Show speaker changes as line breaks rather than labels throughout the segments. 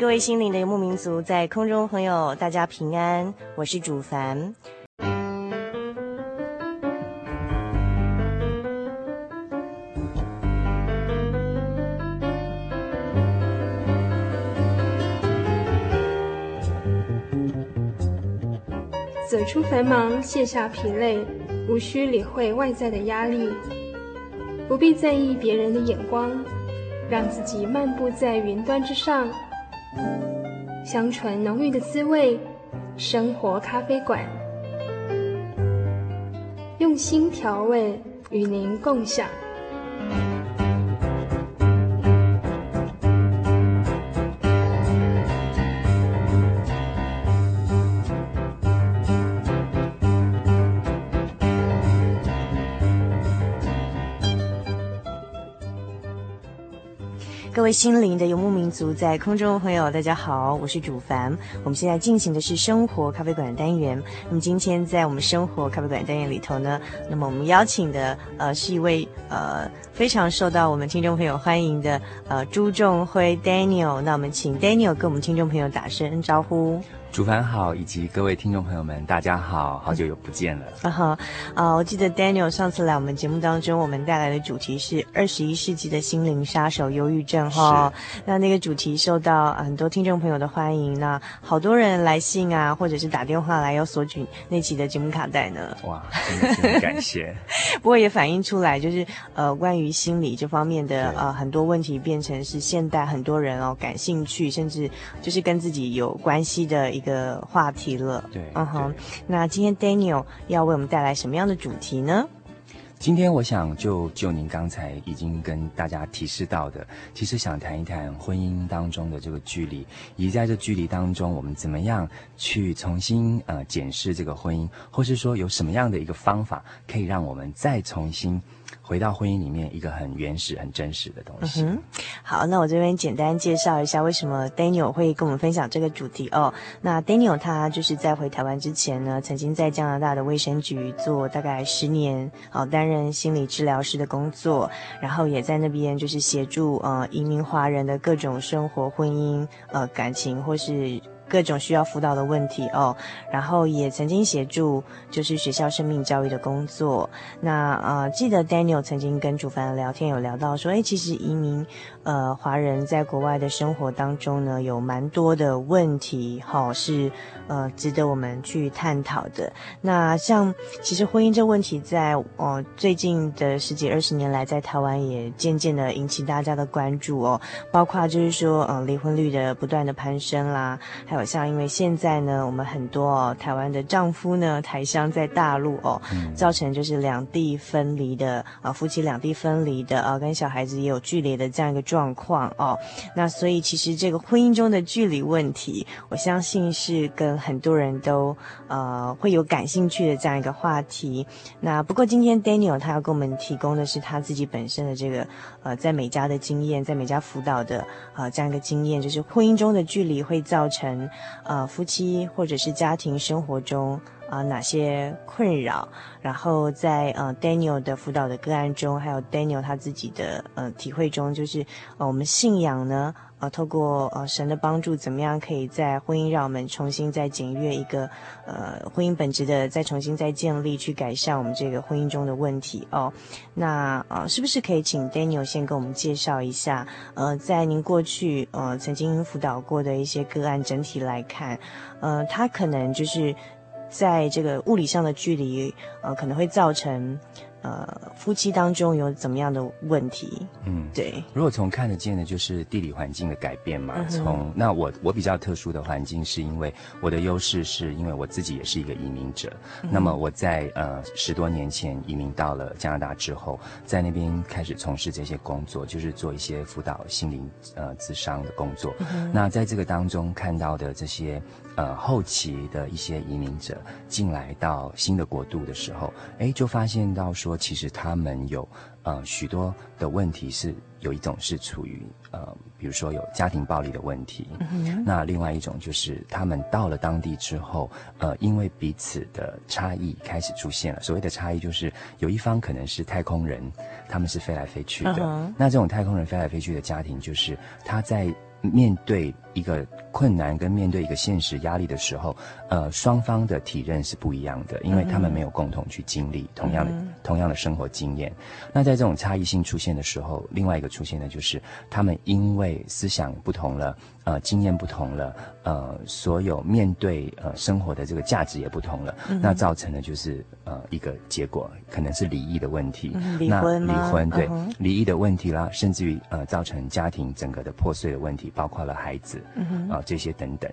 各位心灵的游牧民族，在空中朋友，大家平安，我是主凡。
走出繁忙，卸下疲累，无需理会外在的压力，不必在意别人的眼光，让自己漫步在云端之上。香醇浓郁的滋味，生活咖啡馆，用心调味，与您共享。
心灵的游牧民族，在空中朋友，大家好，我是主凡。我们现在进行的是生活咖啡馆单元。那么今天在我们生活咖啡馆单元里头呢，那么我们邀请的呃是一位呃非常受到我们听众朋友欢迎的呃朱仲辉 Daniel。那我们请 Daniel 跟我们听众朋友打声招呼。
主凡好，以及各位听众朋友们，大家好，好久又不见了。
啊哈，啊，我记得 Daniel 上次来我们节目当中，我们带来的主题是二十一世纪的心灵杀手——忧郁症。哈，那那个主题受到很多听众朋友的欢迎，那好多人来信啊，或者是打电话来要索取那期的节目卡带呢。
哇，真的是很感谢。
不过也反映出来，就是呃，关于心理这方面的呃很多问题，变成是现代很多人哦感兴趣，甚至就是跟自己有关系的。一个话题了，
对，
嗯哼，那今天 Daniel 要为我们带来什么样的主题呢？
今天我想就就您刚才已经跟大家提示到的，其实想谈一谈婚姻当中的这个距离，以及在这距离当中，我们怎么样去重新呃检视这个婚姻，或是说有什么样的一个方法可以让我们再重新。回到婚姻里面，一个很原始、很真实的东西。嗯哼，
好，那我这边简单介绍一下为什么 Daniel 会跟我们分享这个主题哦。那 Daniel 他就是在回台湾之前呢，曾经在加拿大的卫生局做大概十年，哦，担任心理治疗师的工作，然后也在那边就是协助呃移民华人的各种生活、婚姻、呃感情或是。各种需要辅导的问题哦，然后也曾经协助就是学校生命教育的工作。那呃，记得 Daniel 曾经跟主凡聊天有聊到说，诶，其实移民呃华人在国外的生活当中呢，有蛮多的问题，哈、哦，是呃值得我们去探讨的。那像其实婚姻这问题在，在呃最近的十几二十年来，在台湾也渐渐的引起大家的关注哦，包括就是说，呃离婚率的不断的攀升啦，还有。好像因为现在呢，我们很多哦，台湾的丈夫呢，台商在大陆哦，造成就是两地分离的啊，夫妻两地分离的啊，跟小孩子也有距离的这样一个状况哦。那所以其实这个婚姻中的距离问题，我相信是跟很多人都呃会有感兴趣的这样一个话题。那不过今天 Daniel 他要给我们提供的是他自己本身的这个呃在美家的经验，在美家辅导的啊、呃、这样一个经验，就是婚姻中的距离会造成。呃夫妻或者是家庭生活中啊、哪些困扰，然后在呃 Daniel 的辅导的个案中，还有 Daniel 他自己的呃体会中，就是呃我们信仰呢。啊，透过呃神的帮助，怎么样可以在婚姻让我们重新再检阅一个呃婚姻本质的再重新再建立，去改善我们这个婚姻中的问题哦。那呃，是不是可以请 Daniel 先跟我们介绍一下？呃，在您过去呃曾经辅导过的一些个案，整体来看，呃，他可能就是在这个物理上的距离，呃，可能会造成。呃，夫妻当中有怎么样的问题？嗯，对。
如果从看得见的，就是地理环境的改变嘛。从、嗯、那我我比较特殊的环境，是因为我的优势是因为我自己也是一个移民者。嗯、那么我在呃十多年前移民到了加拿大之后，在那边开始从事这些工作，就是做一些辅导心灵呃咨商的工作。嗯、那在这个当中看到的这些呃后期的一些移民者进来到新的国度的时候，哎，就发现到说。其实他们有呃许多的问题，是有一种是处于呃，比如说有家庭暴力的问题。嗯、那另外一种就是他们到了当地之后，呃，因为彼此的差异开始出现了。所谓的差异就是有一方可能是太空人，他们是飞来飞去的。嗯、那这种太空人飞来飞去的家庭，就是他在面对一个困难跟面对一个现实压力的时候，呃，双方的体认是不一样的，因为他们没有共同去经历同样的、嗯、同样的生活经验。那在这种差异性出现的时候，另外一个出现的就是他们因为思想不同了，呃，经验不同了，呃，所有面对呃生活的这个价值也不同了，嗯、那造成的就是呃一个结果，可能是离异的问题，
嗯、离婚？
那离婚对、
嗯、
离异的问题啦，甚至于呃造成家庭整个的破碎的问题，包括了孩子。啊，这些等等，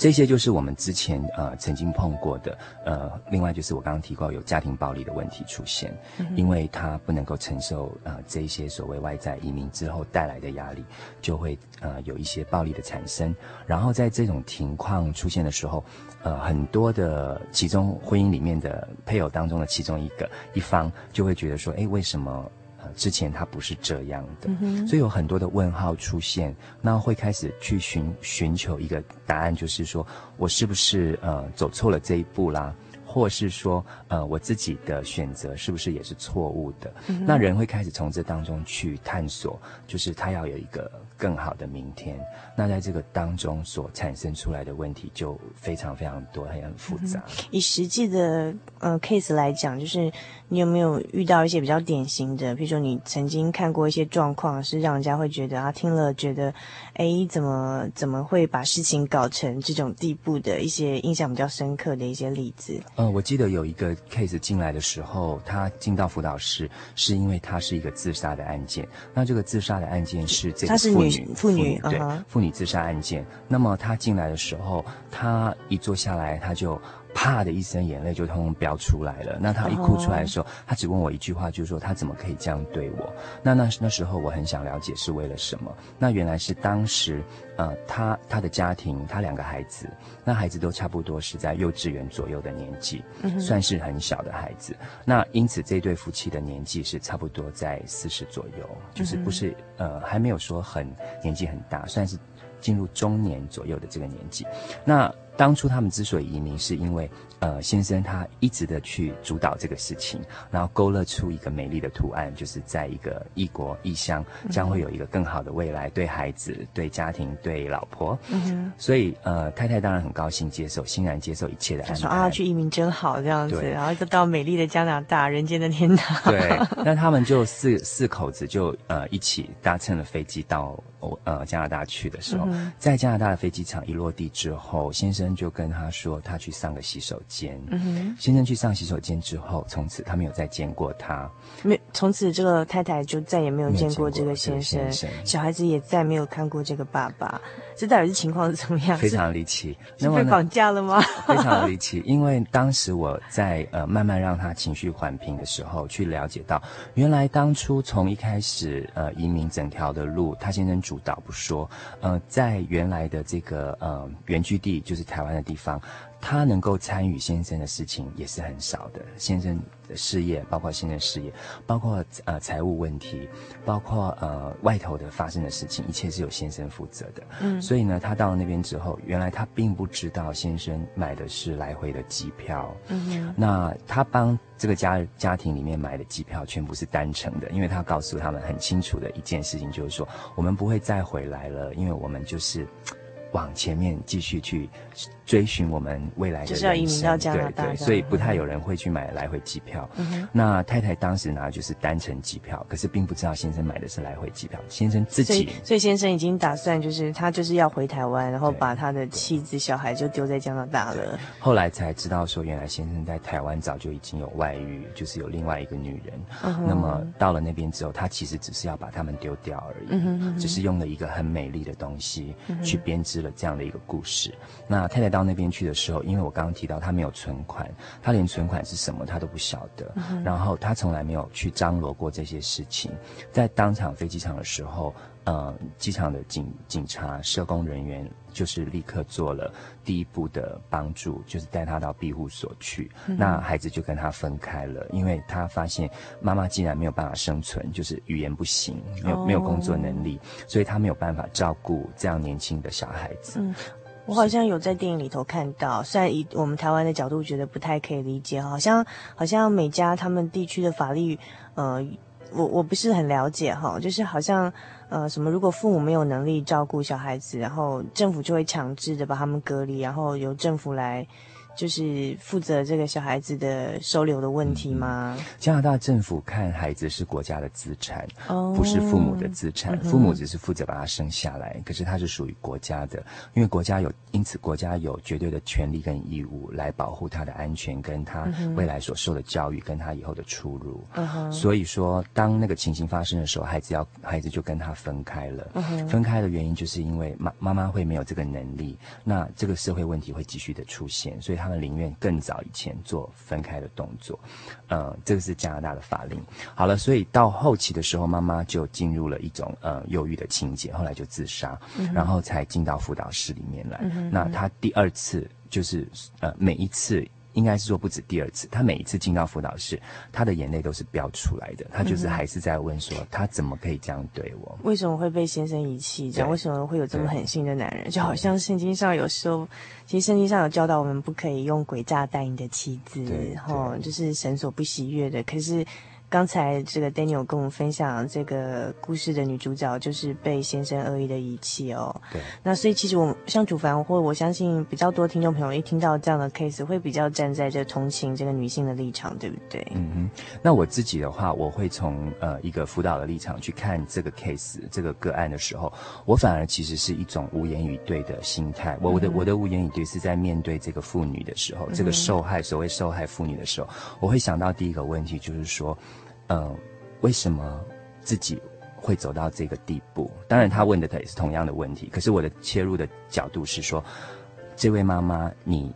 这些就是我们之前呃曾经碰过的。呃，另外就是我刚刚提过有家庭暴力的问题出现，嗯、因为他不能够承受呃这些所谓外在移民之后带来的压力，就会呃有一些暴力的产生。然后在这种情况出现的时候，呃，很多的其中婚姻里面的配偶当中的其中一个一方就会觉得说，哎，为什么？之前他不是这样的，嗯，所以有很多的问号出现，那会开始去寻寻求一个答案，就是说我是不是呃走错了这一步啦，或是说呃我自己的选择是不是也是错误的？嗯，那人会开始从这当中去探索，就是他要有一个更好的明天。那在这个当中所产生出来的问题就非常非常多，很很复杂。嗯，
以实际的呃 case 来讲，就是。你有没有遇到一些比较典型的？比如说，你曾经看过一些状况，是让人家会觉得啊，听了觉得，哎，怎么怎么会把事情搞成这种地步的一些印象比较深刻的一些例子？
呃，我记得有一个 case 进来的时候，他进到辅导室，是因为他是一个自杀的案件。那这个自杀的案件是这个妇女，
他是女妇女，
对，妇、uh -huh. 女自杀案件。那么他进来的时候，他一坐下来，他就。啪的一声，眼泪就通通飙出来了。那他一哭出来的时候，他只问我一句话，就是说他怎么可以这样对我？那那那时候我很想了解是为了什么。那原来是当时，呃，他他的家庭，他两个孩子，那孩子都差不多是在幼稚园左右的年纪，算是很小的孩子。那因此这对夫妻的年纪是差不多在四十左右，就是不是呃还没有说很年纪很大，算是进入中年左右的这个年纪。那。当初他们之所以移民，是因为，呃，先生他一直的去主导这个事情，然后勾勒出一个美丽的图案，就是在一个异国异乡，将会有一个更好的未来，对孩子、对家庭、对老婆。嗯哼。所以，呃，太太当然很高兴接受，欣然接受一切的安排。
说啊，去移民真好，这样子，然后就到美丽的加拿大，人间的天堂。
对。那他们就四四口子就呃一起搭乘了飞机到呃加拿大去的时候，嗯、在加拿大的飞机场一落地之后，先生。就跟他说，他去上个洗手间。嗯哼，先生去上洗手间之后，从此他没有再见过他。
没，从此这个太太就再也没有见过这个先生，先生，小孩子也再没有看过这个爸爸。这到底是情况是怎么样？
非常离奇。
是被绑架了吗？
非常离奇，因为当时我在呃慢慢让他情绪缓平的时候，去了解到，原来当初从一开始呃移民整条的路，他先生主导不说，呃，在原来的这个呃原居地就是台。台湾的地方，他能够参与先生的事情也是很少的。先生的事业，包括先生事业，包括呃财务问题，包括呃外头的发生的事情，一切是由先生负责的。嗯，所以呢，他到了那边之后，原来他并不知道先生买的是来回的机票。嗯哼，那他帮这个家家庭里面买的机票全部是单程的，因为他告诉他们很清楚的一件事情，就是说我们不会再回来了，因为我们就是往前面继续去。追寻我们未来的人生，
就是要移民到加拿大，
对对，所以不太有人会去买来回机票。嗯、那太太当时拿的就是单程机票，可是并不知道先生买的是来回机票。先生自己，
所以，所以先生已经打算，就是他就是要回台湾，然后把他的妻子、小孩就丢在加拿大了。
后来才知道说，原来先生在台湾早就已经有外遇，就是有另外一个女人。嗯、那么到了那边之后，他其实只是要把他们丢掉而已，嗯、只是用了一个很美丽的东西去编织了这样的一个故事。嗯、那太太。到那边去的时候，因为我刚刚提到她没有存款，她连存款是什么她都不晓得，嗯、然后她从来没有去张罗过这些事情。在当场飞机场的时候，呃，机场的警警察、社工人员就是立刻做了第一步的帮助，就是带他到庇护所去。嗯、那孩子就跟他分开了，因为他发现妈妈竟然没有办法生存，就是语言不行，没有、哦、没有工作能力，所以他没有办法照顾这样年轻的小孩子。嗯
我好像有在电影里头看到，虽然以我们台湾的角度觉得不太可以理解，好像好像每家他们地区的法律，呃，我我不是很了解哈，就是好像呃什么，如果父母没有能力照顾小孩子，然后政府就会强制的把他们隔离，然后由政府来。就是负责这个小孩子的收留的问题吗？
嗯、加拿大政府看孩子是国家的资产，哦、不是父母的资产。嗯、父母只是负责把他生下来，可是他是属于国家的，因为国家有，因此国家有绝对的权利跟义务来保护他的安全，跟他未来所受的教育，跟他以后的出路。嗯、所以说，当那个情形发生的时候，孩子要孩子就跟他分开了。嗯、分开的原因就是因为妈妈妈会没有这个能力，那这个社会问题会继续的出现，所以他。们宁愿更早以前做分开的动作，呃，这个是加拿大的法令。好了，所以到后期的时候，妈妈就进入了一种呃忧郁的情节，后来就自杀，嗯、然后才进到辅导室里面来。嗯、那他第二次就是呃每一次。应该是说不止第二次，他每一次进到辅导室，他的眼泪都是飙出来的。他就是还是在问说，他怎么可以这样对我？
为什么会被先生遗弃？这样对为什么会有这么狠心的男人？就好像圣经上有时候，其实圣经上有教导我们不可以用诡诈待你的妻子，然后就是神所不喜悦的。可是。刚才这个 Daniel 跟我们分享这个故事的女主角，就是被先生恶意的遗弃哦。
对。
那所以其实我像主凡或我相信比较多听众朋友一听到这样的 case，会比较站在这同情这个女性的立场，对不对？
嗯哼。那我自己的话，我会从呃一个辅导的立场去看这个 case 这个个案的时候，我反而其实是一种无言以对的心态。我我的、嗯、我的无言以对是在面对这个妇女的时候，嗯、这个受害所谓受害妇女的时候，我会想到第一个问题就是说。嗯、呃，为什么自己会走到这个地步？当然，他问的他也是同样的问题。可是我的切入的角度是说，这位妈妈，你，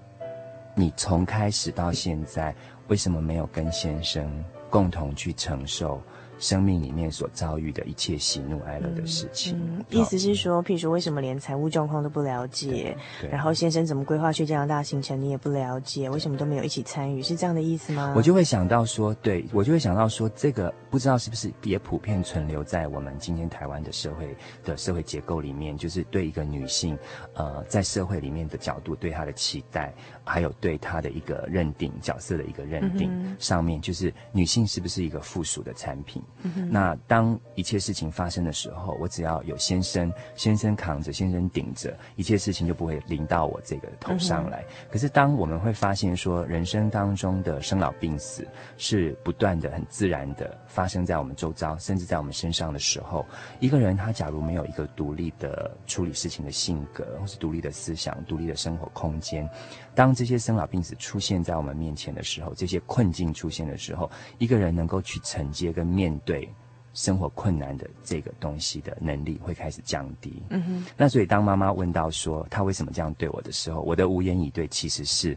你从开始到现在，为什么没有跟先生共同去承受？生命里面所遭遇的一切喜怒哀乐的事情，
嗯嗯、意思是说，譬如说，为什么连财务状况都不了解？然后先生怎么规划去加拿大行程，你也不了解？为什么都没有一起参与？是这样的意思吗？
我就会想到说，对，我就会想到说，这个不知道是不是也普遍存留在我们今天台湾的社会的社会结构里面，就是对一个女性，呃，在社会里面的角度对她的期待，还有对她的一个认定角色的一个认定，嗯、上面就是女性是不是一个附属的产品？嗯、那当一切事情发生的时候，我只要有先生，先生扛着，先生顶着，一切事情就不会临到我这个头上来。嗯、可是当我们会发现说，人生当中的生老病死是不断的、很自然的发生在我们周遭，甚至在我们身上的时候，一个人他假如没有一个独立的处理事情的性格，或是独立的思想、独立的生活空间，当这些生老病死出现在我们面前的时候，这些困境出现的时候，一个人能够去承接跟面对生活困难的这个东西的能力会开始降低。嗯哼。那所以当妈妈问到说她为什么这样对我的时候，我的无言以对其实是：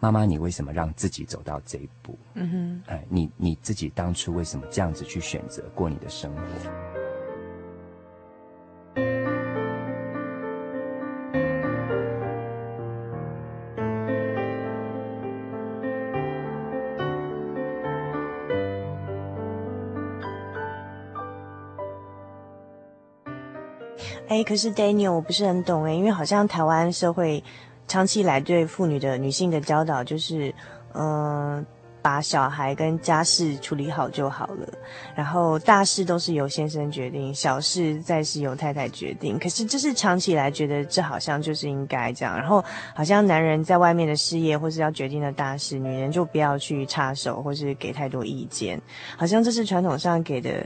妈妈，你为什么让自己走到这一步？嗯哼。哎，你你自己当初为什么这样子去选择过你的生活？
哎，可是 Daniel，我不是很懂哎，因为好像台湾社会长期以来对妇女的女性的教导就是，嗯、把小孩跟家事处理好就好了，然后大事都是由先生决定，小事再是由太太决定。可是这是长期以来觉得这好像就是应该这样，然后好像男人在外面的事业或是要决定的大事，女人就不要去插手或是给太多意见，好像这是传统上给的。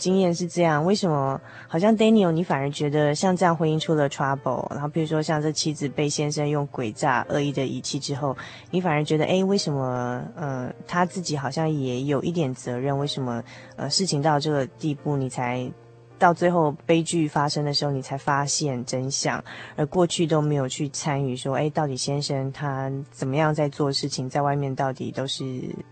经验是这样，为什么好像 Daniel 你反而觉得像这样婚姻出了 trouble，然后比如说像这妻子被先生用诡诈、恶意的遗弃之后，你反而觉得，哎，为什么呃他自己好像也有一点责任？为什么呃事情到这个地步，你才到最后悲剧发生的时候，你才发现真相，而过去都没有去参与，说，哎，到底先生他怎么样在做事情，在外面到底都是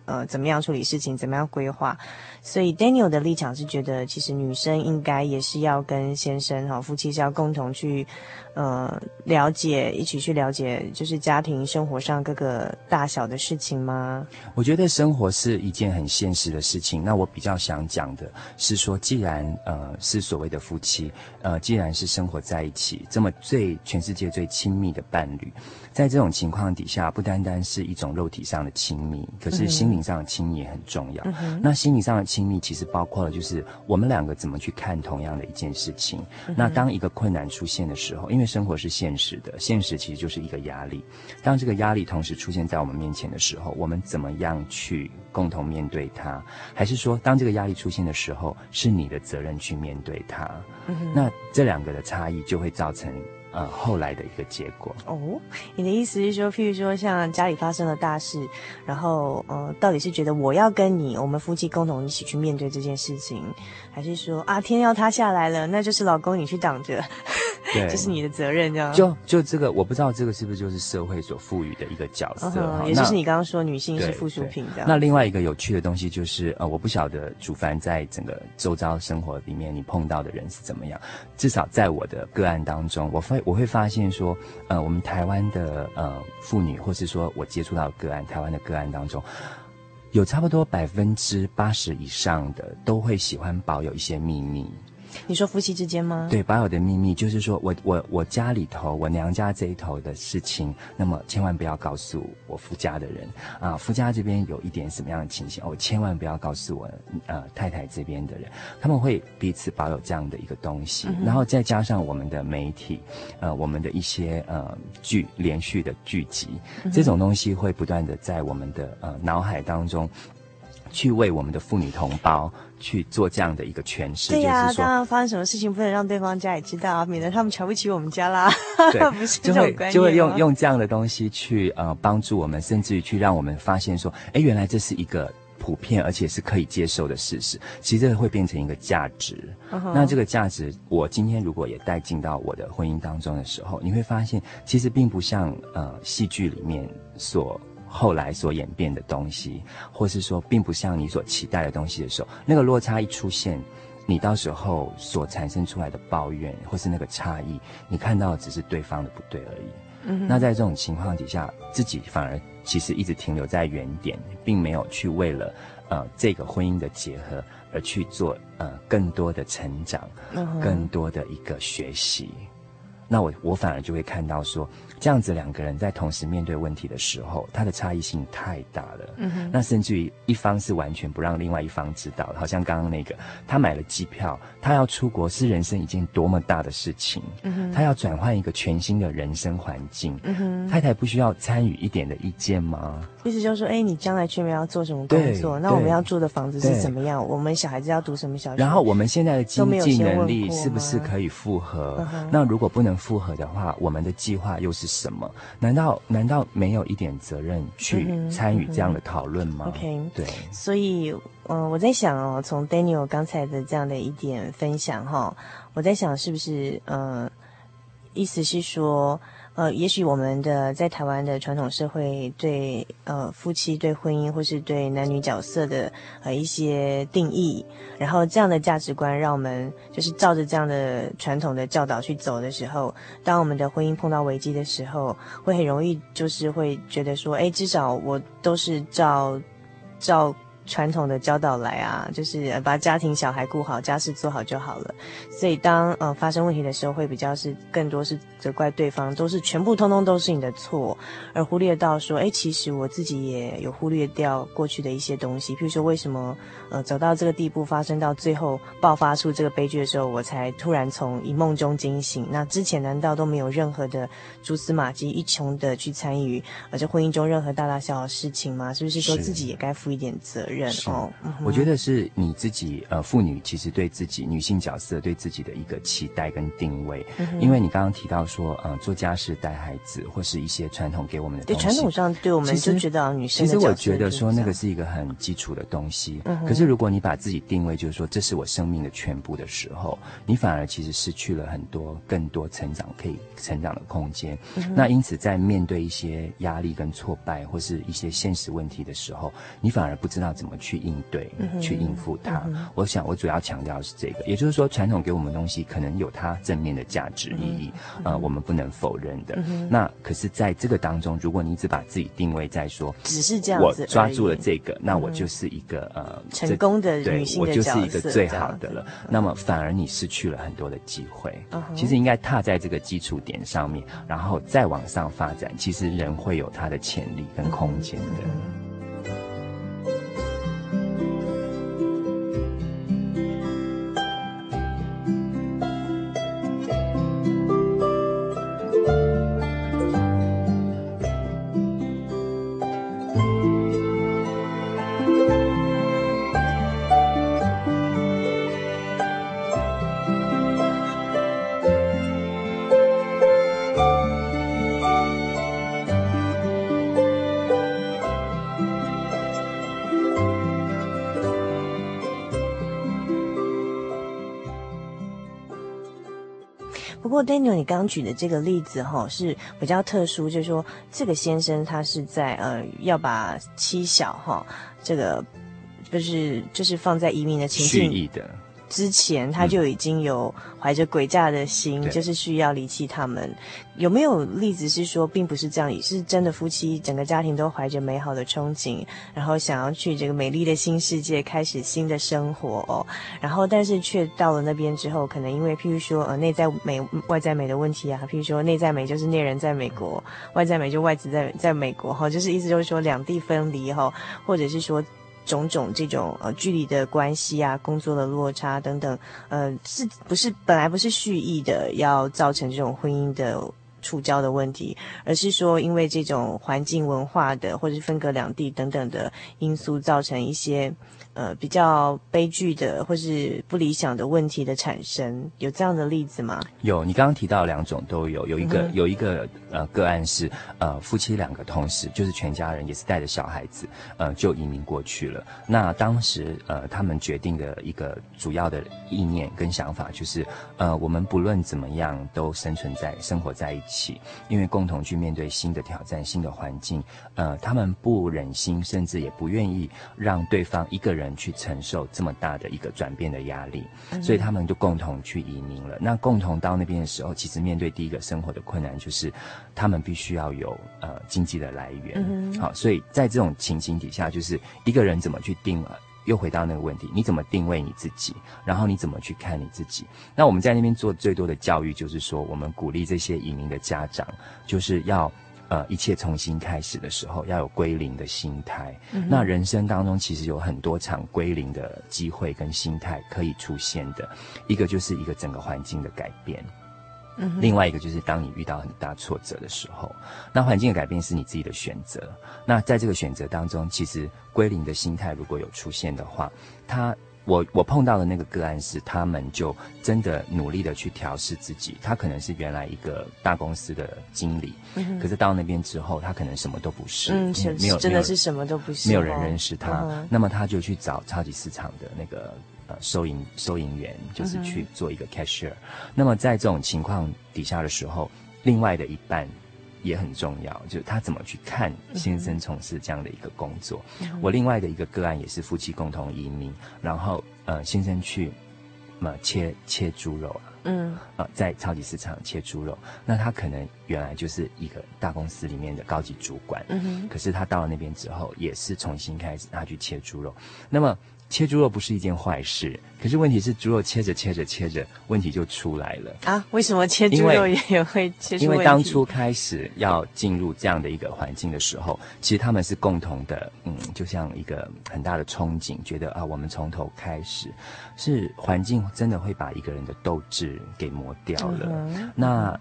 呃怎么样处理事情，怎么样规划？所以 Daniel 的立场是觉得，其实女生应该也是要跟先生哈，夫妻是要共同去，呃，了解，一起去了解，就是家庭生活上各个大小的事情吗？
我觉得生活是一件很现实的事情。那我比较想讲的是说，既然呃是所谓的夫妻，呃，既然是生活在一起，这么最全世界最亲密的伴侣。在这种情况底下，不单单是一种肉体上的亲密，可是心灵上的亲密也很重要。嗯、那心灵上的亲密其实包括了，就是我们两个怎么去看同样的一件事情。嗯、那当一个困难出现的时候，因为生活是现实的，现实其实就是一个压力。当这个压力同时出现在我们面前的时候，我们怎么样去共同面对它？还是说，当这个压力出现的时候，是你的责任去面对它？嗯、那这两个的差异就会造成。呃，后来的一个结果
哦，你的意思是说，譬如说像家里发生了大事，然后呃，到底是觉得我要跟你，我们夫妻共同一起去面对这件事情，还是说啊，天要塌下来了，那就是老公你去挡着？对，这是你的责任，这样。
就就这个，我不知道这个是不是就是社会所赋予的一个角色，
哦、也就是你刚刚说女性是附属品的。
那另外一个有趣的东西就是，呃，我不晓得主凡在整个周遭生活里面，你碰到的人是怎么样。至少在我的个案当中，我会我会发现说，呃，我们台湾的呃妇女，或是说我接触到个案，台湾的个案当中，有差不多百分之八十以上的都会喜欢保有一些秘密。
你说夫妻之间吗？
对，保有的秘密就是说我我我家里头，我娘家这一头的事情，那么千万不要告诉我夫家的人啊。夫家这边有一点什么样的情形，我、哦、千万不要告诉我呃太太这边的人，他们会彼此保有这样的一个东西，嗯、然后再加上我们的媒体，呃，我们的一些呃剧连续的剧集，嗯、这种东西会不断的在我们的呃脑海当中。去为我们的妇女同胞去做这样的一个诠释，
对呀、啊，
就是说，
当然发生什么事情不能让对方家也知道啊，免得他们瞧不起我们家啦。对，不是这种观念，
就会用用这样的东西去呃帮助我们，甚至于去让我们发现说，哎，原来这是一个普遍而且是可以接受的事实。其实这个会变成一个价值。Uh huh. 那这个价值，我今天如果也带进到我的婚姻当中的时候，你会发现，其实并不像呃戏剧里面所。后来所演变的东西，或是说并不像你所期待的东西的时候，那个落差一出现，你到时候所产生出来的抱怨，或是那个差异，你看到的只是对方的不对而已。嗯，那在这种情况底下，自己反而其实一直停留在原点，并没有去为了呃这个婚姻的结合而去做呃更多的成长，嗯，更多的一个学习。那我我反而就会看到说。这样子两个人在同时面对问题的时候，他的差异性太大了。嗯哼，那甚至于一方是完全不让另外一方知道，好像刚刚那个，他买了机票，他要出国是人生一件多么大的事情。嗯哼，他要转换一个全新的人生环境。嗯哼，太太不需要参与一点的意见吗？
意思就是说，哎，你将来去没要做什么工作？那我们要住的房子是怎么样？我们小孩子要读什么小学？
然后我们现在的经济能力是不是可以复合？嗯、那如果不能复合的话，我们的计划又是？什么？难道难道没有一点责任去参与这样的讨论吗？嗯嗯、OK，
对。所以，嗯、呃，我在想哦，从 Daniel 刚才的这样的一点分享哈，我在想是不是，嗯、呃，意思是说。呃，也许我们的在台湾的传统社会对呃夫妻对婚姻或是对男女角色的呃一些定义，然后这样的价值观让我们就是照着这样的传统的教导去走的时候，当我们的婚姻碰到危机的时候，会很容易就是会觉得说，哎，至少我都是照照传统的教导来啊，就是把家庭小孩顾好，家事做好就好了。所以当呃发生问题的时候，会比较是更多是责怪对方，都是全部通通都是你的错，而忽略到说，哎，其实我自己也有忽略掉过去的一些东西，譬如说为什么呃走到这个地步，发生到最后爆发出这个悲剧的时候，我才突然从一梦中惊醒。那之前难道都没有任何的蛛丝马迹，一穷的去参与而这婚姻中任何大大小小的事情吗？是不是说自己也该负一点责任？哦，
我觉得是你自己呃，妇女其实对自己女性角色对自己的一个期待跟定位。嗯、因为你刚刚提到说，呃，做家事、带孩子，或是一些传统给我们的
对传统上对我们就觉得女性。
其实我觉得说那个是一个很基础的东西。嗯、可是如果你把自己定位就是说这是我生命的全部的时候，你反而其实失去了很多更多成长可以成长的空间。嗯、那因此在面对一些压力跟挫败，或是一些现实问题的时候，你反而不知道怎么去应对，嗯、去应付它。嗯、我想，我主要强调的是这个，也就是说，传统给我们东西可能有它正面的价值意义，呃，我们不能否认的。嗯、那可是，在这个当中，如果你只把自己定位在说，
只是这样子，
我抓住了这个，那我就是一个、嗯、呃
成功的女性的角色，
对，我就是一个最好的了。那么，反而你失去了很多的机会。嗯、其实应该踏在这个基础点上面，然后再往上发展。其实人会有他的潜力跟空间的。
不过，Daniel，你刚举的这个例子哈是比较特殊，就是说这个先生他是在呃要把妻小哈这个就是就是放在移民的情境的。之前他就已经有怀着诡诈的心，嗯、就是需要离弃他们。有没有例子是说，并不是这样，也是真的夫妻整个家庭都怀着美好的憧憬，然后想要去这个美丽的新世界开始新的生活哦。然后，但是却到了那边之后，可能因为譬如说呃内在美外在美的问题啊，譬如说内在美就是内人在美国，外在美就外子在在美国哈、哦，就是意思就是说两地分离哈、哦，或者是说。种种这种呃距离的关系啊，工作的落差等等，呃，是不是本来不是蓄意的要造成这种婚姻的触礁的问题，而是说因为这种环境文化的或者是分隔两地等等的因素造成一些。呃，比较悲剧的或是不理想的问题的产生，有这样的例子吗？
有，你刚刚提到两种都有，有一个、嗯、有一个呃个案是呃夫妻两个同时，就是全家人也是带着小孩子，呃就移民过去了。那当时呃他们决定的一个主要的意念跟想法就是，呃我们不论怎么样都生存在生活在一起，因为共同去面对新的挑战、新的环境。呃，他们不忍心，甚至也不愿意让对方一个人。去承受这么大的一个转变的压力，所以他们就共同去移民了。那共同到那边的时候，其实面对第一个生活的困难就是，他们必须要有呃经济的来源。嗯、好，所以在这种情形底下，就是一个人怎么去定了，又回到那个问题，你怎么定位你自己，然后你怎么去看你自己？那我们在那边做最多的教育，就是说，我们鼓励这些移民的家长，就是要。呃，一切重新开始的时候，要有归零的心态。嗯、那人生当中其实有很多场归零的机会跟心态可以出现的，一个就是一个整个环境的改变，嗯，另外一个就是当你遇到很大挫折的时候，那环境的改变是你自己的选择。那在这个选择当中，其实归零的心态如果有出现的话，它。我我碰到的那个个案是，他们就真的努力的去调试自己。他可能是原来一个大公司的经理，嗯、可是到那边之后，他可能什么都不是，嗯，没有真的是什么都不是，没有人认识他。嗯、那么他就去找超级市场的那个呃收银收银员，就是去做一个 cashier。嗯、那么在这种情况底下的时候，另外的一半。也很重要，就是他怎么去看先生从事这样的一个工作。嗯、我另外的一个个案也是夫妻共同移民，然后呃先生去，呃切切猪肉啊，嗯，啊、呃，在超级市场切猪肉，那他可能原来就是一个大公司里面的高级主管，可是他到了那边之后，也是重新开始他去切猪肉，那么。切猪肉不是一件坏事，可是问题是猪肉切着切着切着，问题就出来了
啊！为什么切猪肉也会切？
因为当初开始要进入这样的一个环境的时候，其实他们是共同的，嗯，就像一个很大的憧憬，觉得啊，我们从头开始，是环境真的会把一个人的斗志给磨掉了。嗯、那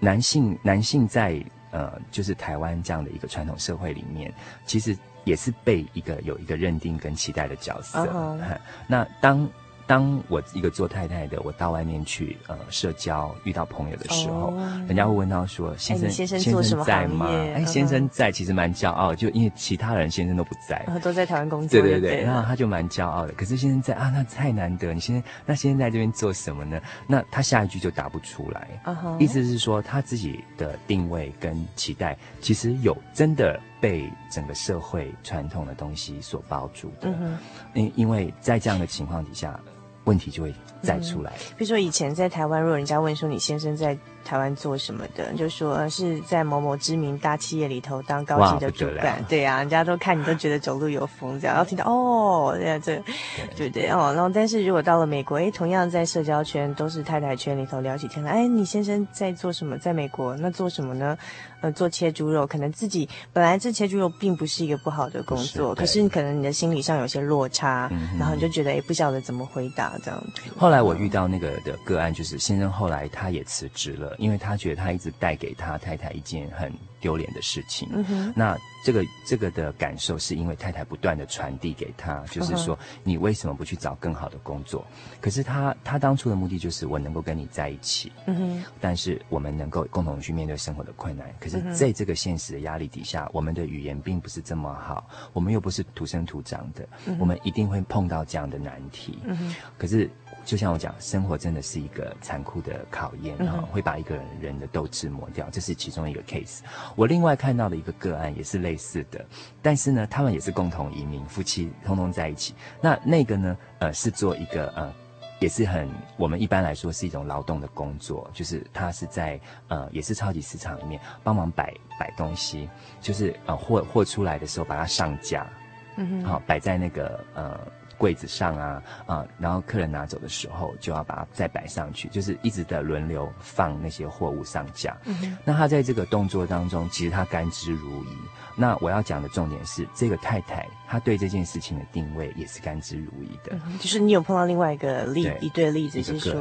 男性男性在呃，就是台湾这样的一个传统社会里面，其实。也是被一个有一个认定跟期待的角色。Uh -huh. 那当当我一个做太太的，我到外面去呃社交，遇到朋友的时候，oh. 人家会问到说：“先生，
先生做什么
在吗？”哎，先生在，其实蛮骄傲，就因为其他人先生都不在
，uh -huh. 都在台湾工作。
对对对，然后他就蛮骄傲的。可是先生在啊，那太难得。你先生那先生在这边做什么呢？那他下一句就答不出来。Uh -huh. 意思是说他自己的定位跟期待，其实有真的。被整个社会传统的东西所包住的，因、嗯、因为在这样的情况底下，问题就会再出来。
比如说以前在台湾，如果人家问说你先生在。台湾做什么的？就说是在某某知名大企业里头当高级的主管，对啊，人家都看你都觉得走路有风，这样。然后听到哦，这样这对不对哦。然后但是如果到了美国，哎，同样在社交圈都是太太圈里头聊起天来，哎，你先生在做什么？在美国那做什么呢？呃，做切猪肉，可能自己本来这切猪肉并不是一个不好的工作，是可是你可能你的心理上有些落差，嗯、然后你就觉得哎，不晓得怎么回答这样。
后来我遇到那个的个案，就是先生后来他也辞职了。因为他觉得他一直带给他太太一件很丢脸的事情，嗯、那这个这个的感受是因为太太不断的传递给他，就是说你为什么不去找更好的工作？可是他他当初的目的就是我能够跟你在一起，嗯、但是我们能够共同去面对生活的困难。可是在这个现实的压力底下，我们的语言并不是这么好，我们又不是土生土长的，嗯、我们一定会碰到这样的难题。嗯、可是。就像我讲，生活真的是一个残酷的考验啊，会把一个人人的斗志磨掉，这是其中一个 case。我另外看到的一个个案也是类似的，但是呢，他们也是共同移民，夫妻通通在一起。那那个呢，呃，是做一个呃，也是很我们一般来说是一种劳动的工作，就是他是在呃，也是超级市场里面帮忙摆摆东西，就是呃货货出来的时候把它上架，嗯哼，好摆在那个呃。柜子上啊啊，然后客人拿走的时候就要把它再摆上去，就是一直的轮流放那些货物上架。嗯。那他在这个动作当中，其实他甘之如飴。那我要讲的重点是，这个太太她对这件事情的定位也是甘之如饴的。嗯。就是你有碰到另外一个例对一对例子，是说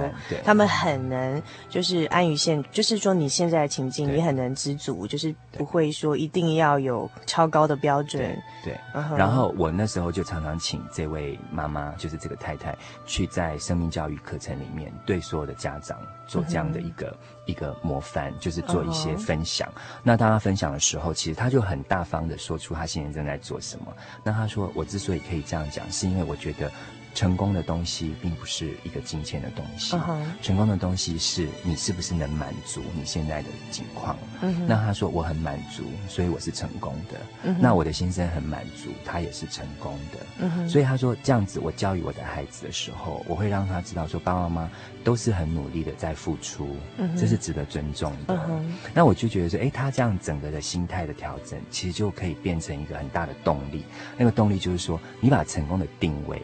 他们很能就是安于现，就是说你现在的情境，你很能知足，就是不会说一定要有超高的标准。对。对嗯。然后我那时候就常常请这位。妈妈就是这个太太，去在生命教育课程里面对所有的家长做这样的一个、嗯、一个模范，就是做一些分享。哦、那当他分享的时候，其实他就很大方的说出他现在正在做什么。那他说：“我之所以可以这样讲，是因为我觉得。”成功的东西并不是一个金钱的东西，uh -huh. 成功的东西是你是不是能满足你现在的境况。Uh -huh. 那他说我很满足，所以我是成功的。Uh -huh. 那我的先生很满足，他也是成功的。Uh. 所以他说这样子，我教育我的孩子的时候，我会让他知道说，爸爸妈妈都是很努力的在付出，uh. 这是值得尊重的。Uh. 那我就觉得说，诶，他这样整个的心态的调整，其实就可以变成一个很大的动力。那个动力就是说，你把成功的定位。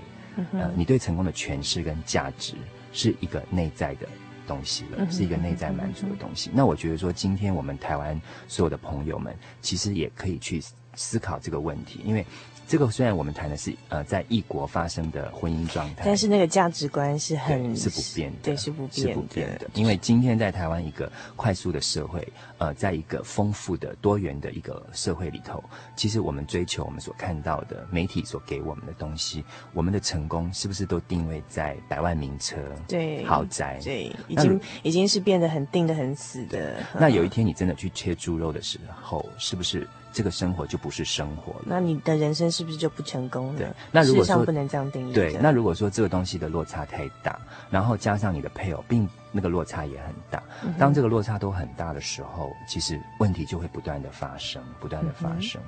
呃，你对成功的诠释跟价值是一个内在的东西了，是一个内在满足的东西。那我觉得说，今天我们台湾所有的朋友们，其实也可以去思考这个问题，因为。这个虽然我们谈的是呃在异国发生的婚姻状态，但是那个价值观是很是不变的，对，是不变的，是不变的。因为今天在台湾一个快速的社会，呃，在一个丰富的多元的一个社会里头，其实我们追求我们所看到的媒体所给我们的东西，我们的成功是不是都定位在百万名车、对豪宅？对，已经已经是变得很定得很死的。那有一天你真的去切猪肉的时候，是不是？这个生活就不是生活了，那你的人生是不是就不成功了？对，那如果说不能这样定义。对，那如果说这个东西的落差太大，然后加上你的配偶并
那个落差也很大。当这个落差都很大的时候，其实问题就会不断的发生，不断的发生。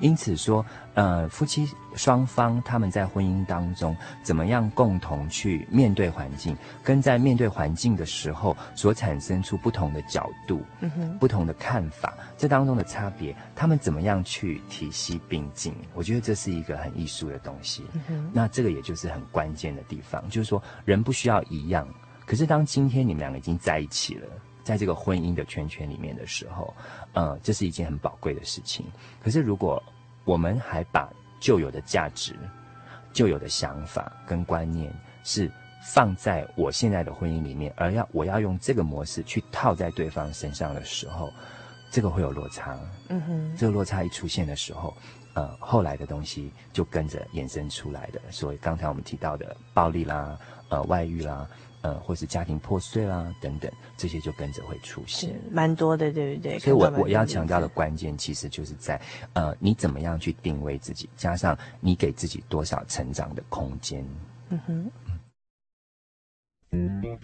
因此说，呃，夫妻双方他们在婚姻当中怎么样共同去面对环境，跟在面对环境的时候所产生出不同的角度、不同的看法，这当中的差别，他们怎么样去体系并进？我觉得这是一个很艺术的东西。那这个也就是很关键的地方，就是说人不需要一样。可是，当今天你们两个已经在一起了，在这个婚姻的圈圈里面的时候，呃，这是一件很宝贵的事情。可是，如果我们还把旧有的价值、旧有的想法跟观念是放在我现在的婚姻里面，而要我要用这个模式去套在对方身上的时候，这个会有落差。嗯哼，这个落差一出现的时候，呃，后来的东西就跟着衍生出来的。所以刚才我们提到的暴力啦，呃，外遇啦。呃，或是家庭破碎啦等等，这些就跟着会出现，
蛮多的，对不对？
所以我我要强调的关键其实就是在呃，你怎么样去定位自己，加上你给自己多少成长的空间。嗯哼。
嗯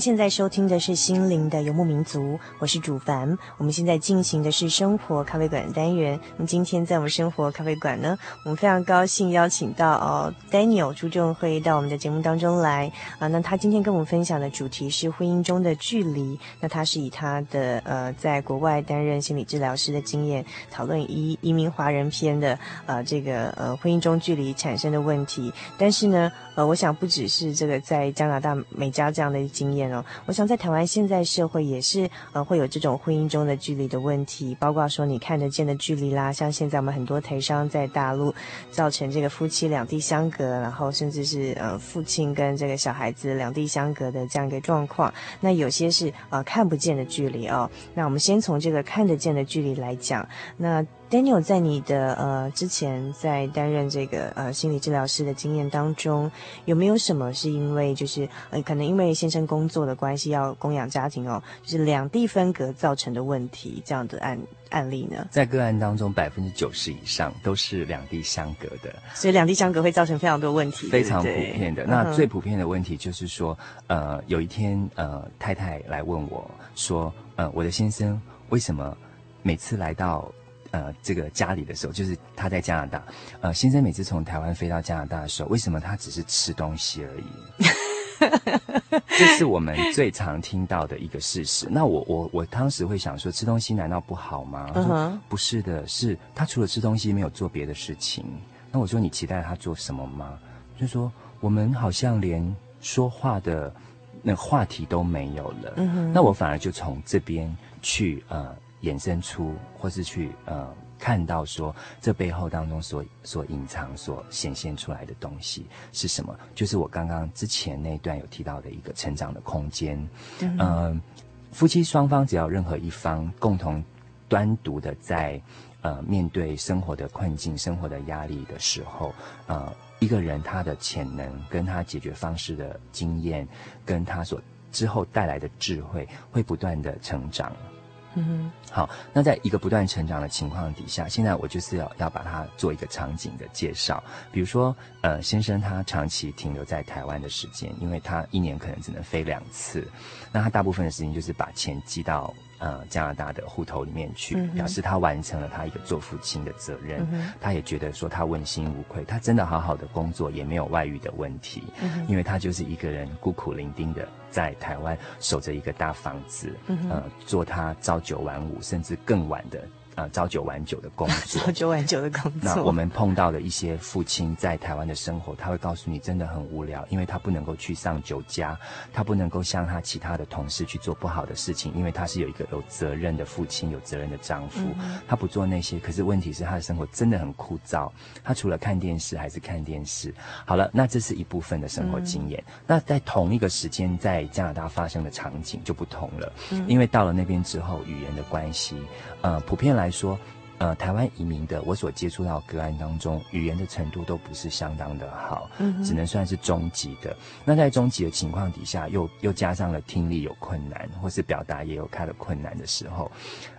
现在收听的是《心灵的游牧民族》，我是主凡。我们现在进行的是生活咖啡馆单元。那么今天在我们生活咖啡馆呢，我们非常高兴邀请到哦，Daniel 朱仲辉到我们的节目当中来啊。那他今天跟我们分享的主题是婚姻中的距离。那他是以他的呃在国外担任心理治疗师的经验，讨论移移民华人篇的呃这个呃婚姻中距离产生的问题。但是呢，呃，我想不只是这个在加拿大美加这样的经验。我想在台湾现在社会也是呃会有这种婚姻中的距离的问题，包括说你看得见的距离啦，像现在我们很多台商在大陆造成这个夫妻两地相隔，然后甚至是呃父亲跟这个小孩子两地相隔的这样一个状况。那有些是呃看不见的距离哦。那我们先从这个看得见的距离来讲，那。Daniel，在你的呃之前在担任这个呃心理治疗师的经验当中，有没有什么是因为就是呃可能因为先生工作的关系要供养家庭哦，就是两地分隔造成的问题这样的案案例呢？
在个案当中，百分之九十以上都是两地相隔的，
所以两地相隔会造成非常多问题，
非常普遍的。那最普遍的问题就是说，呃，有一天呃太太来问我说，呃，我的先生为什么每次来到呃，这个家里的时候，就是他在加拿大。呃，先生每次从台湾飞到加拿大的时候，为什么他只是吃东西而已？这是我们最常听到的一个事实。那我我我当时会想说，吃东西难道不好吗？他说不是的，是他除了吃东西没有做别的事情。那我说你期待他做什么吗？就说我们好像连说话的那话题都没有了。那我反而就从这边去呃。衍生出，或是去呃看到说，这背后当中所所隐藏、所显现出来的东西是什么？就是我刚刚之前那段有提到的一个成长的空间。嗯、呃，夫妻双方只要任何一方共同单独的在呃面对生活的困境、生活的压力的时候，呃，一个人他的潜能跟他解决方式的经验，跟他所之后带来的智慧，会不断的成长。嗯哼，好，那在一个不断成长的情况底下，现在我就是要要把它做一个场景的介绍。比如说，呃，先生他长期停留在台湾的时间，因为他一年可能只能飞两次，那他大部分的时间就是把钱寄到。呃，加拿大的户头里面去，表示他完成了他一个做父亲的责任。嗯、他也觉得说他问心无愧，他真的好好的工作，也没有外遇的问题。嗯、因为他就是一个人孤苦伶仃的在台湾守着一个大房子，嗯、呃，做他朝九晚五甚至更晚的。呃，朝九晚九的工作，
朝九晚九的工作。
那我们碰到的一些父亲在台湾的生活，他会告诉你真的很无聊，因为他不能够去上酒家，他不能够像他其他的同事去做不好的事情，因为他是有一个有责任的父亲，有责任的丈夫，嗯、他不做那些。可是问题是他的生活真的很枯燥，他除了看电视还是看电视。好了，那这是一部分的生活经验。嗯、那在同一个时间，在加拿大发生的场景就不同了，嗯、因为到了那边之后，语言的关系，呃，普遍来。来说，呃，台湾移民的我所接触到个案当中，语言的程度都不是相当的好，嗯，只能算是中级的。那在中级的情况底下，又又加上了听力有困难，或是表达也有他的困难的时候，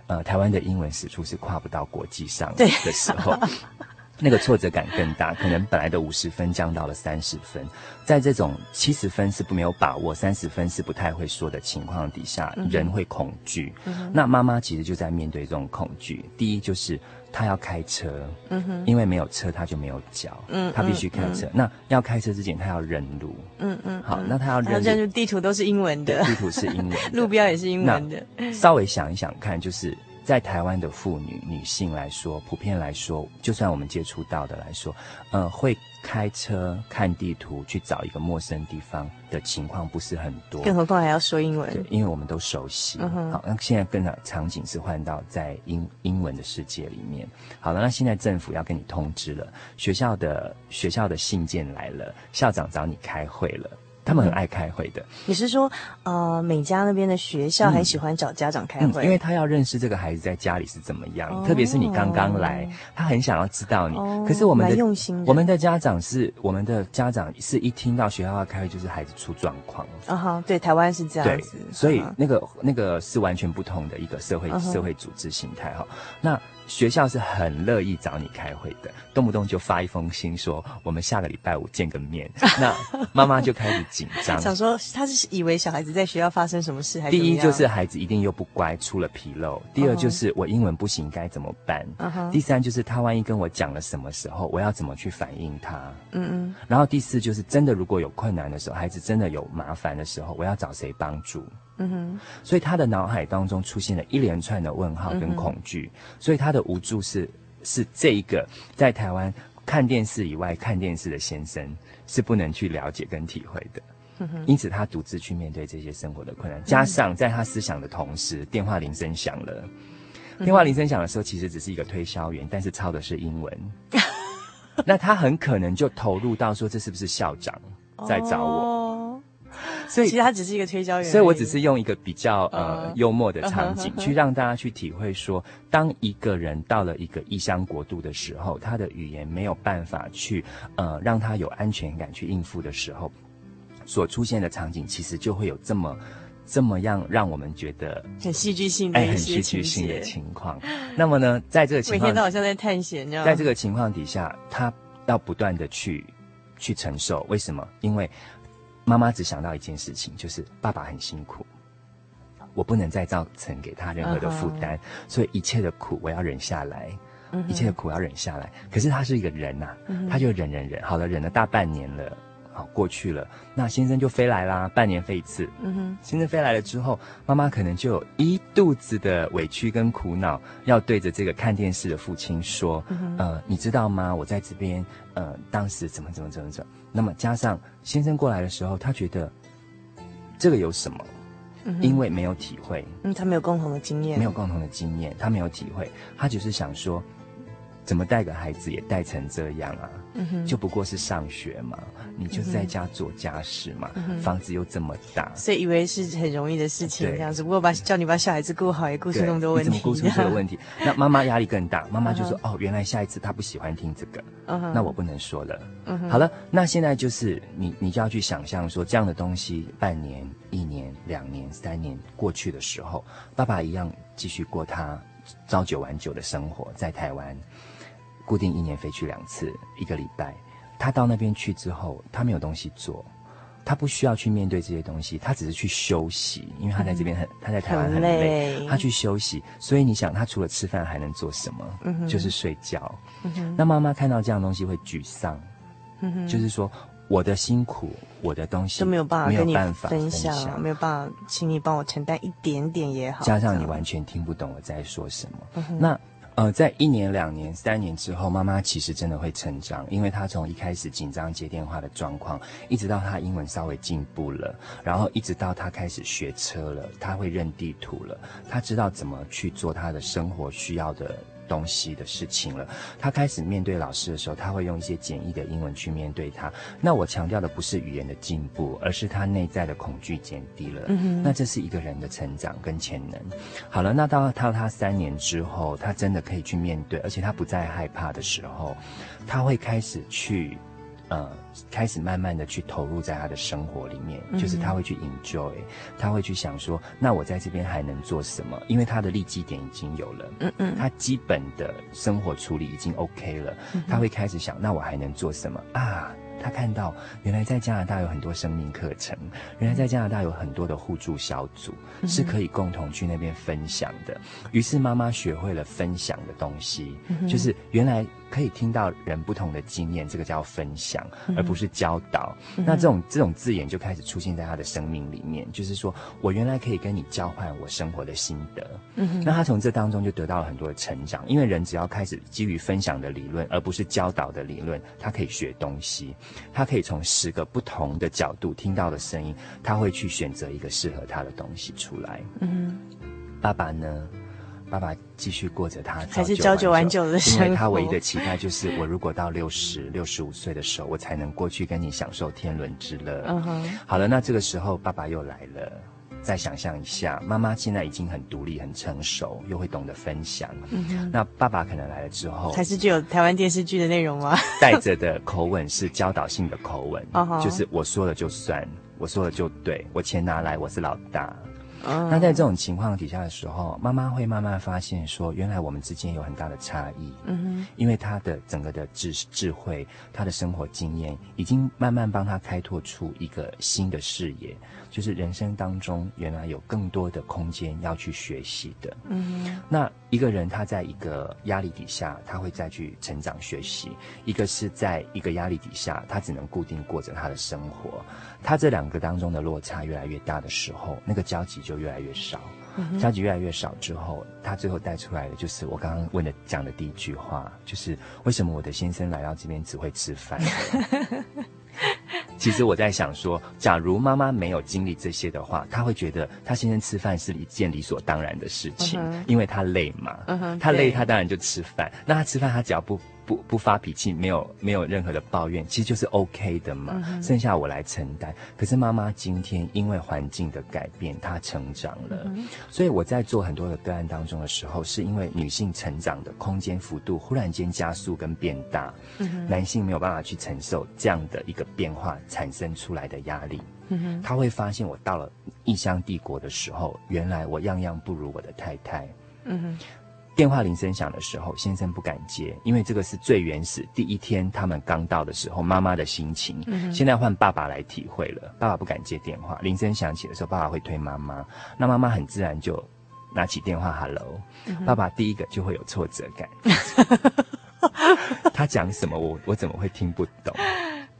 呃，台湾的英文史处是跨不到国际上的时候。对那个挫折感更大，可能本来的五十分降到了三十分，在这种七十分是不没有把握，三十分是不太会说的情况底下，人会恐惧。嗯、那妈妈其实就在面对这种恐惧。第一就是她要开车，嗯哼，因为没有车她就没有脚，嗯，她必须开车。嗯、那要开车之前她要认路，嗯嗯，好，那她要认路，
认路地图都是英文的，
地图是英文，
路标也是英文的。
稍微想一想看，就是。在台湾的妇女女性来说，普遍来说，就算我们接触到的来说，呃，会开车看地图去找一个陌生地方的情况不是很多，
更何况还要说英文。
对，因为我们都熟悉。嗯、好，那现在更场景是换到在英英文的世界里面。好了，那现在政府要跟你通知了，学校的学校的信件来了，校长找你开会了。他们很爱开会的。嗯、
你是说，呃，美加那边的学校还喜欢找家长开会？
嗯嗯、因为他要认识这个孩子在家里是怎么样，哦、特别是你刚刚来，他很想要知道你。哦、可是我们的
用心的
我们的家长是，我们的家长是一听到学校要开会，就是孩子出状况。
啊哈，对，台湾是这样子，
所以那个那个是完全不同的一个社会、uh. 社会组织形态哈。那。学校是很乐意找你开会的，动不动就发一封信说我们下个礼拜五见个面，那妈妈就开始紧张，
想说他是以为小孩子在学校发生什么事还是？
第一就是孩子一定又不乖，出了纰漏；第二就是我英文不行该怎么办？Uh huh. 第三就是他万一跟我讲了什么时候，我要怎么去反应他？嗯嗯。然后第四就是真的如果有困难的时候，孩子真的有麻烦的时候，我要找谁帮助？嗯哼，所以他的脑海当中出现了一连串的问号跟恐惧，嗯、所以他的无助是是这一个在台湾看电视以外看电视的先生是不能去了解跟体会的，因此他独自去面对这些生活的困难，加上在他思想的同时，电话铃声响了，电话铃声响的时候，其实只是一个推销员，但是抄的是英文，那他很可能就投入到说，这是不是校长在找我？哦
所以其实他只是一个推销员，
所以我只是用一个比较呃幽默的场景去让大家去体会说，当一个人到了一个异乡国度的时候，他的语言没有办法去呃让他有安全感去应付的时候，所出现的场景其实就会有这么这么样让我们觉得
很戏剧性的
哎很戏剧性的情况。那么呢，在这个情况，每
天都好像在探险，
在这个情况底下，他要不断的去去承受。为什么？因为。妈妈只想到一件事情，就是爸爸很辛苦，我不能再造成给他任何的负担，uh huh. 所以一切的苦我要忍下来，uh. 一切的苦要忍下来。可是他是一个人呐、啊，uh. 他就忍忍忍，好了，忍了大半年了，好过去了，那先生就飞来啦，半年飞一次。嗯哼、uh，huh. 先生飞来了之后，妈妈可能就有一肚子的委屈跟苦恼，要对着这个看电视的父亲说，uh huh. 呃，你知道吗？我在这边，呃，当时怎么怎么怎么怎么。那么加上先生过来的时候，他觉得这个有什么？嗯、因为没有体会，
嗯，他没有共同的经验，
没有共同的经验，他没有体会，他只是想说，怎么带个孩子也带成这样啊？就不过是上学嘛，你就在家做家事嘛，嗯、房子又这么大，
所以以为是很容易的事情，这样子。不过把叫你把小孩子顾好，也顾出那么多问题，
你怎么顾出这个 问题？那妈妈压力更大，妈妈就说：“哦，原来下一次他不喜欢听这个，那我不能说了。嗯哼”好了，那现在就是你，你就要去想象说，这样的东西，半年、一年、两年、三年过去的时候，爸爸一样继续过他朝九晚九的生活，在台湾。固定一年飞去两次，一个礼拜。他到那边去之后，他没有东西做，他不需要去面对这些东西，他只是去休息，因为他在这边很，嗯、他在台湾很累，他去休息。所以你想，他除了吃饭还能做什么？就是睡觉。嗯、那妈妈看到这样东西会沮丧，就是说我的辛苦，我的东西
都没有办法跟你分享，没有办法，请你帮我承担一点点也好。
加上你完全听不懂我在说什么，嗯、那。呃，在一年、两年、三年之后，妈妈其实真的会成长，因为她从一开始紧张接电话的状况，一直到她英文稍微进步了，然后一直到她开始学车了，她会认地图了，她知道怎么去做她的生活需要的。东西的事情了，他开始面对老师的时候，他会用一些简易的英文去面对他。那我强调的不是语言的进步，而是他内在的恐惧减低了。那这是一个人的成长跟潜能。好了，那到到他三年之后，他真的可以去面对，而且他不再害怕的时候，他会开始去。呃，开始慢慢的去投入在他的生活里面，嗯、就是他会去 enjoy，他会去想说，那我在这边还能做什么？因为他的立基点已经有了，嗯嗯，他基本的生活处理已经 OK 了，嗯、他会开始想，那我还能做什么啊？他看到原来在加拿大有很多生命课程，原来在加拿大有很多的互助小组，嗯、是可以共同去那边分享的。于是妈妈学会了分享的东西，嗯、就是原来。可以听到人不同的经验，这个叫分享，
嗯、
而不是教导。
嗯、
那这种这种字眼就开始出现在他的生命里面，就是说我原来可以跟你交换我生活的心得。嗯，那他从这当中就得到了很多的成长，因为人只要开始基于分享的理论，而不是教导的理论，他可以学东西，他可以从十个不同的角度听到的声音，他会去选择一个适合他的东西出来。嗯，爸爸呢？爸爸继续过着他
还是朝九晚九的生活，
因为他唯一的期待就是我如果到六十六十五岁的时候，我才能过去跟你享受天伦之乐。嗯哼，好了，那这个时候爸爸又来了。再想象一下，妈妈现在已经很独立、很成熟，又会懂得分享。嗯哼，那爸爸可能来了之后，
还是具有台湾电视剧的内容吗？
带着的口吻是教导性的口吻，就是我说了就算，我说了就对，我钱拿来，我是老大。Uh, 那在这种情况底下的时候，妈妈会慢慢发现说，原来我们之间有很大的差异。嗯哼，因为他的整个的智智慧，他的生活经验，已经慢慢帮他开拓出一个新的视野，就是人生当中原来有更多的空间要去学习的。嗯，那一个人他在一个压力底下，他会再去成长学习；一个是在一个压力底下，他只能固定过着他的生活。他这两个当中的落差越来越大的时候，那个交集就越来越少。交集越来越少之后，他最后带出来的就是我刚刚问的讲的第一句话，就是为什么我的先生来到这边只会吃饭？其实我在想说，假如妈妈没有经历这些的话，她会觉得她先生吃饭是一件理所当然的事情，因为她累嘛。她累，她当然就吃饭。那她吃饭，她只要不。不不发脾气，没有没有任何的抱怨，其实就是 OK 的嘛。嗯、剩下我来承担。可是妈妈今天因为环境的改变，她成长了。嗯、所以我在做很多的个案当中的时候，是因为女性成长的空间幅度忽然间加速跟变大，嗯、男性没有办法去承受这样的一个变化产生出来的压力。嗯、他会发现我到了异乡帝国的时候，原来我样样不如我的太太。嗯电话铃声响的时候，先生不敢接，因为这个是最原始第一天他们刚到的时候妈妈的心情。嗯、现在换爸爸来体会了，爸爸不敢接电话。铃声响起的时候，爸爸会推妈妈，那妈妈很自然就拿起电话，Hello。嗯、爸爸第一个就会有挫折感，他讲什么我我怎么会听不懂？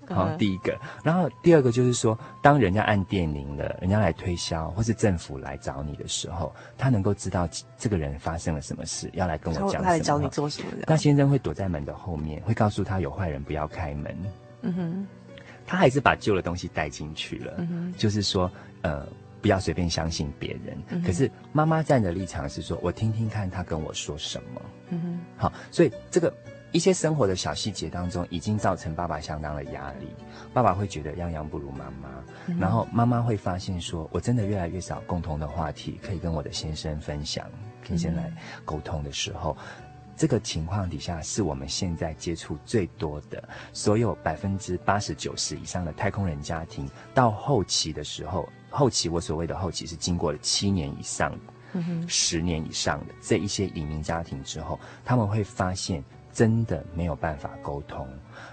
好，第一个，然后第二个就是说，当人家按电铃了，人家来推销，或是政府来找你的时候，他能够知道这个人发生了什么事，要来跟我讲什么。他来
找你做什么？
那先生会躲在门的后面，会告诉他有坏人不要开门。嗯哼，他还是把旧的东西带进去了。嗯哼，就是说，呃，不要随便相信别人。嗯，可是妈妈站的立场是说，我听听看他跟我说什么。嗯哼，好，所以这个。一些生活的小细节当中，已经造成爸爸相当的压力。爸爸会觉得样样不如妈妈，嗯、然后妈妈会发现说，我真的越来越少共同的话题可以跟我的先生分享，可以先来沟通的时候，嗯、这个情况底下是我们现在接触最多的，所有百分之八十九十以上的太空人家庭，到后期的时候，后期我所谓的后期是经过了七年以上、嗯、十年以上的这一些移民家庭之后，他们会发现。真的没有办法沟通。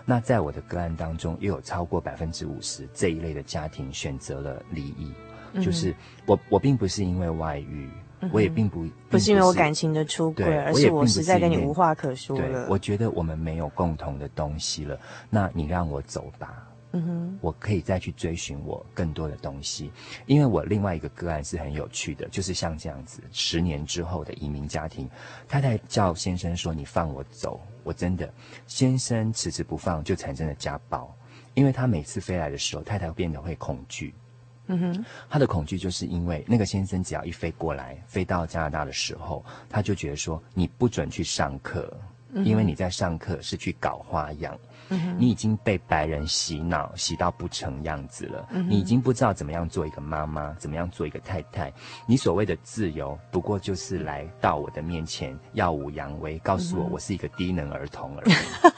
那在我的个案当中，又有超过百分之五十这一类的家庭选择了离异。嗯、就是我，我并不是因为外遇，嗯、我也并不并不，
不是因为我感情的出轨，而是我实在跟你无话可说了。
对，我觉得我们没有共同的东西了，那你让我走吧。嗯哼，我可以再去追寻我更多的东西，因为我另外一个个案是很有趣的，就是像这样子，十年之后的移民家庭，太太叫先生说：“你放我走。”我真的，先生迟迟不放，就产生了家暴，因为他每次飞来的时候，太太变得会恐惧。嗯哼，他的恐惧就是因为那个先生只要一飞过来，飞到加拿大的时候，他就觉得说：“你不准去上课，因为你在上课是去搞花样。”你已经被白人洗脑，洗到不成样子了。嗯、你已经不知道怎么样做一个妈妈，怎么样做一个太太。你所谓的自由，不过就是来到我的面前耀武扬威，告诉我我是一个低能儿童而已。嗯、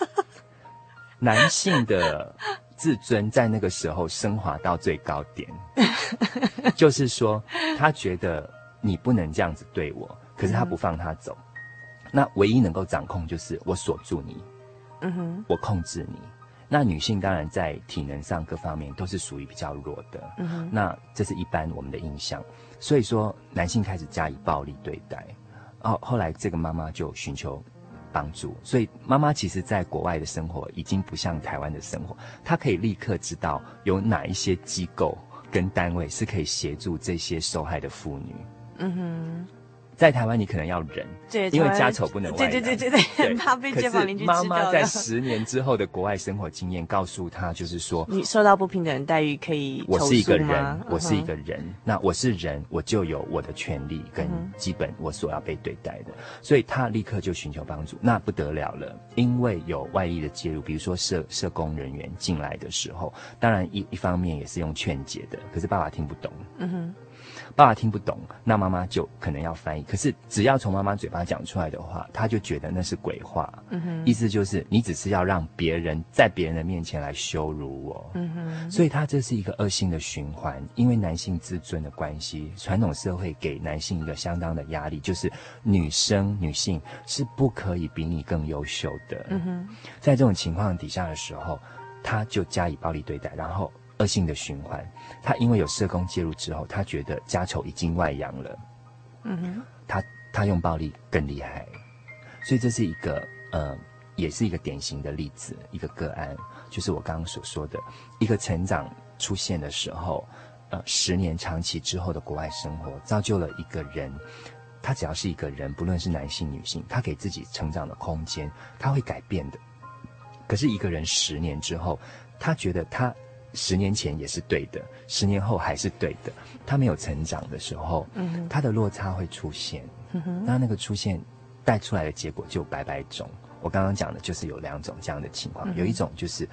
男性的自尊在那个时候升华到最高点，就是说他觉得你不能这样子对我，可是他不放他走。嗯、那唯一能够掌控就是我锁住你。嗯哼，我控制你。那女性当然在体能上各方面都是属于比较弱的。嗯哼，那这是一般我们的印象。所以说，男性开始加以暴力对待。哦，后来这个妈妈就寻求帮助。所以妈妈其实在国外的生活已经不像台湾的生活，她可以立刻知道有哪一些机构跟单位是可以协助这些受害的妇女。嗯哼。在台湾，你可能要忍，对，因为家丑不能外扬。
对对对对对，很怕被街坊邻居知道。
可是妈妈在十年之后的国外生活经验告诉他，就是说，
你受到不平等待遇可以。
我是一个人，我是一个人，嗯、那我是人，我就有我的权利跟基本我所要被对待的。所以他立刻就寻求帮助，那不得了了，因为有外力的介入，比如说社社工人员进来的时候，当然一一方面也是用劝解的，可是爸爸听不懂。嗯哼。爸爸听不懂，那妈妈就可能要翻译。可是只要从妈妈嘴巴讲出来的话，他就觉得那是鬼话。嗯哼，意思就是你只是要让别人在别人的面前来羞辱我。嗯哼，所以他这是一个恶性的循环，因为男性自尊的关系，传统社会给男性一个相当的压力，就是女生女性是不可以比你更优秀的。嗯哼，在这种情况底下的时候，他就加以暴力对待，然后。恶性的循环，他因为有社工介入之后，他觉得家丑已经外扬了，嗯哼，他他用暴力更厉害，所以这是一个呃，也是一个典型的例子，一个个案，就是我刚刚所说的一个成长出现的时候，呃，十年长期之后的国外生活，造就了一个人，他只要是一个人，不论是男性女性，他给自己成长的空间，他会改变的。可是一个人十年之后，他觉得他。十年前也是对的，十年后还是对的。他没有成长的时候，嗯，他的落差会出现。嗯，那那个出现带出来的结果就百百种。我刚刚讲的就是有两种这样的情况，嗯，有一种就是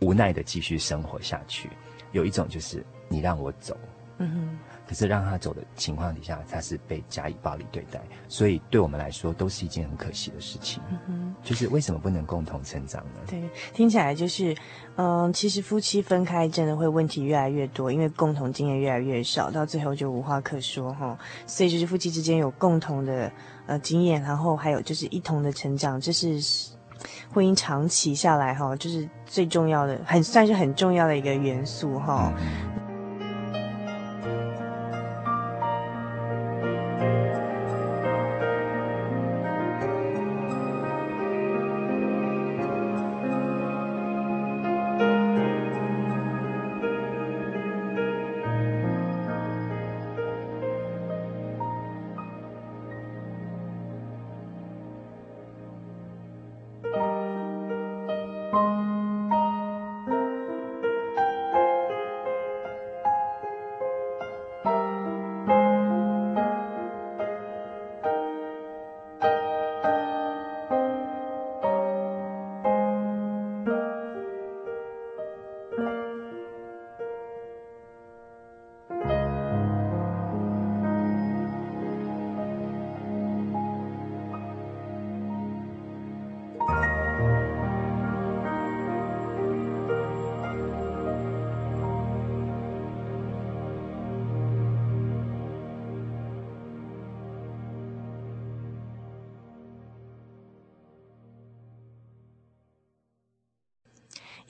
无奈的继续生活下去，有一种就是你让我走。嗯哼。可是让他走的情况底下，他是被加以暴力对待，所以对我们来说都是一件很可惜的事情。嗯哼，就是为什么不能共同成长呢？
对，听起来就是，嗯，其实夫妻分开真的会问题越来越多，因为共同经验越来越少，到最后就无话可说哈。所以就是夫妻之间有共同的呃经验，然后还有就是一同的成长，这是婚姻长期下来哈，就是最重要的，很算是很重要的一个元素哈。嗯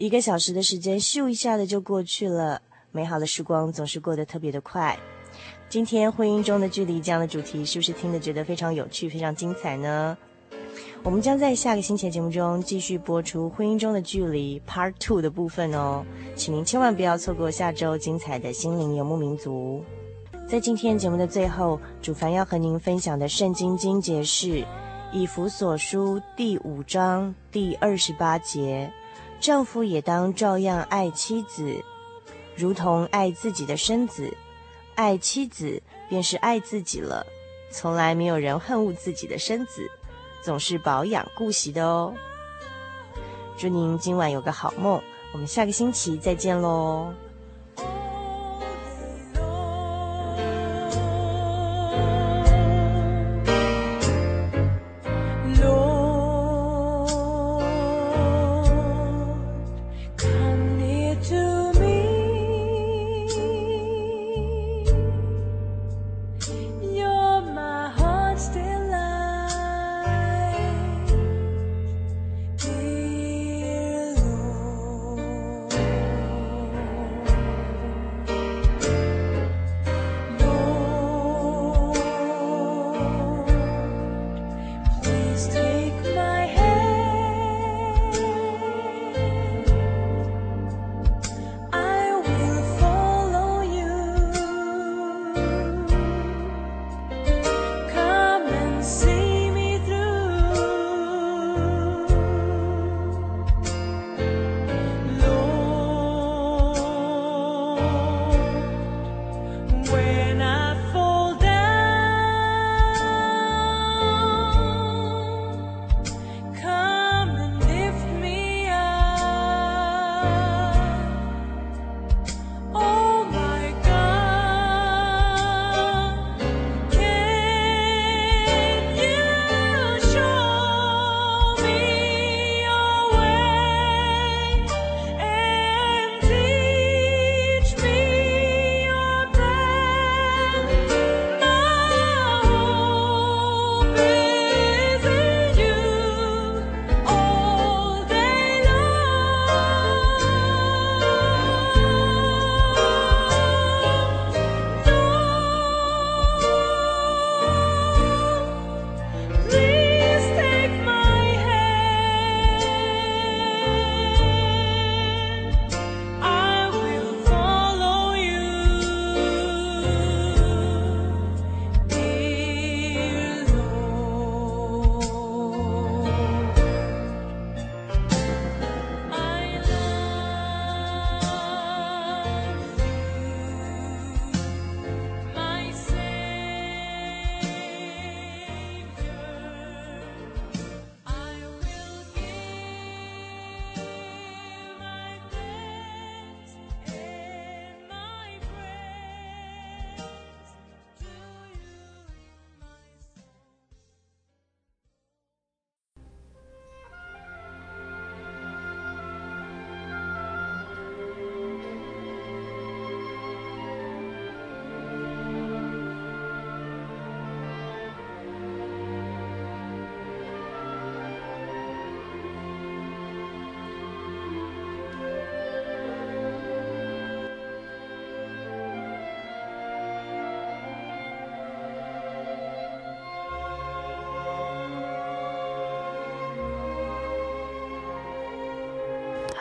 一个小时的时间，咻一下的就过去了。美好的时光总是过得特别的快。今天婚姻中的距离这样的主题，是不是听得觉得非常有趣、非常精彩呢？我们将在下个星期的节目中继续播出婚姻中的距离 Part Two 的部分哦，请您千万不要错过下周精彩的心灵游牧民族。在今天节目的最后，主凡要和您分享的圣经经节是以弗所书第五章第二十八节。丈夫也当照样爱妻子，如同爱自己的身子。爱妻子便是爱自己了。从来没有人恨恶自己的身子，总是保养顾惜的哦。祝您今晚有个好梦，我们下个星期再见喽。